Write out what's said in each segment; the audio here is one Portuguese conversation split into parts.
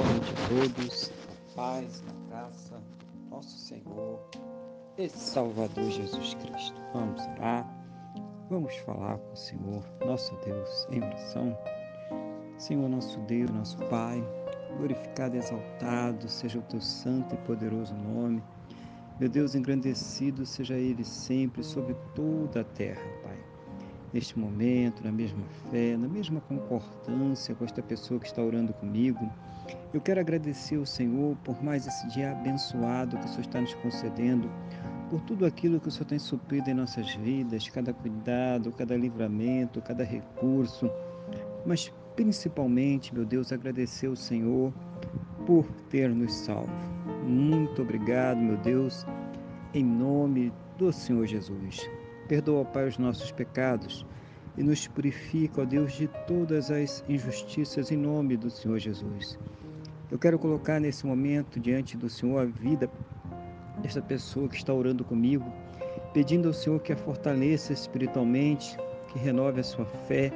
Noite a todos, a paz, na graça, nosso Senhor e Salvador Jesus Cristo. Vamos orar, vamos falar com o Senhor, nosso Deus, em oração. Senhor, nosso Deus, nosso Pai, glorificado e exaltado seja o teu santo e poderoso nome. Meu Deus, engrandecido seja Ele sempre sobre toda a terra, Pai neste momento, na mesma fé, na mesma concordância com esta pessoa que está orando comigo. Eu quero agradecer ao Senhor por mais esse dia abençoado que o Senhor está nos concedendo, por tudo aquilo que o Senhor tem suprido em nossas vidas, cada cuidado, cada livramento, cada recurso, mas principalmente, meu Deus, agradecer ao Senhor por ter nos salvo. Muito obrigado, meu Deus, em nome do Senhor Jesus. Perdoa, Pai, os nossos pecados e nos purifica, ó Deus, de todas as injustiças em nome do Senhor Jesus. Eu quero colocar nesse momento diante do Senhor a vida desta pessoa que está orando comigo, pedindo ao Senhor que a fortaleça espiritualmente, que renove a sua fé,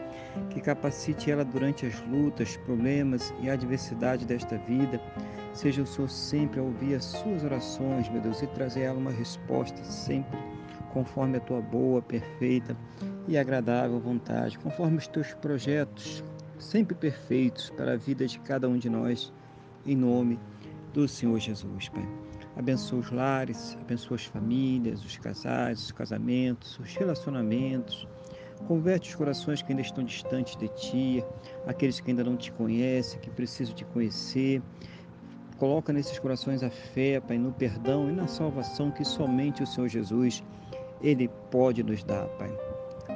que capacite ela durante as lutas, problemas e adversidade desta vida. Seja o Senhor sempre a ouvir as suas orações, meu Deus, e trazer a ela uma resposta sempre conforme a tua boa, perfeita e agradável vontade, conforme os teus projetos, sempre perfeitos para a vida de cada um de nós, em nome do Senhor Jesus, Pai. Abençoa os lares, abençoa as famílias, os casais, os casamentos, os relacionamentos. Converte os corações que ainda estão distantes de Ti, aqueles que ainda não Te conhecem, que precisam Te conhecer. Coloca nesses corações a fé, Pai, no perdão e na salvação que somente o Senhor Jesus ele pode nos dar, Pai.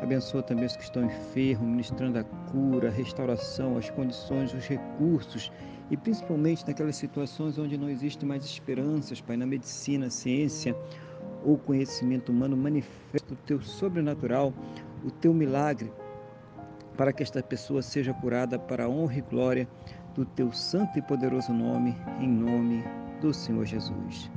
Abençoa também os que estão enfermos, ministrando a cura, a restauração, as condições, os recursos e principalmente naquelas situações onde não existe mais esperanças, Pai, na medicina, ciência ou conhecimento humano, manifesta o teu sobrenatural, o teu milagre, para que esta pessoa seja curada para a honra e glória do teu santo e poderoso nome, em nome do Senhor Jesus.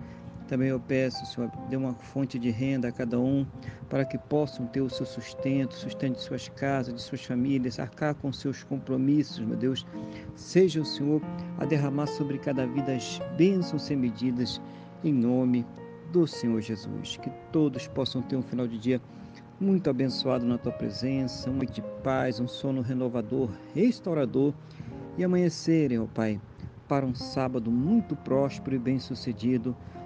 Também eu peço, Senhor, dê uma fonte de renda a cada um, para que possam ter o seu sustento, sustento de suas casas, de suas famílias, arcar com seus compromissos, meu Deus. Seja o Senhor a derramar sobre cada vida as bênçãos sem medidas, em nome do Senhor Jesus. Que todos possam ter um final de dia muito abençoado na tua presença, um de paz, um sono renovador, restaurador e amanhecerem, ó Pai, para um sábado muito próspero e bem-sucedido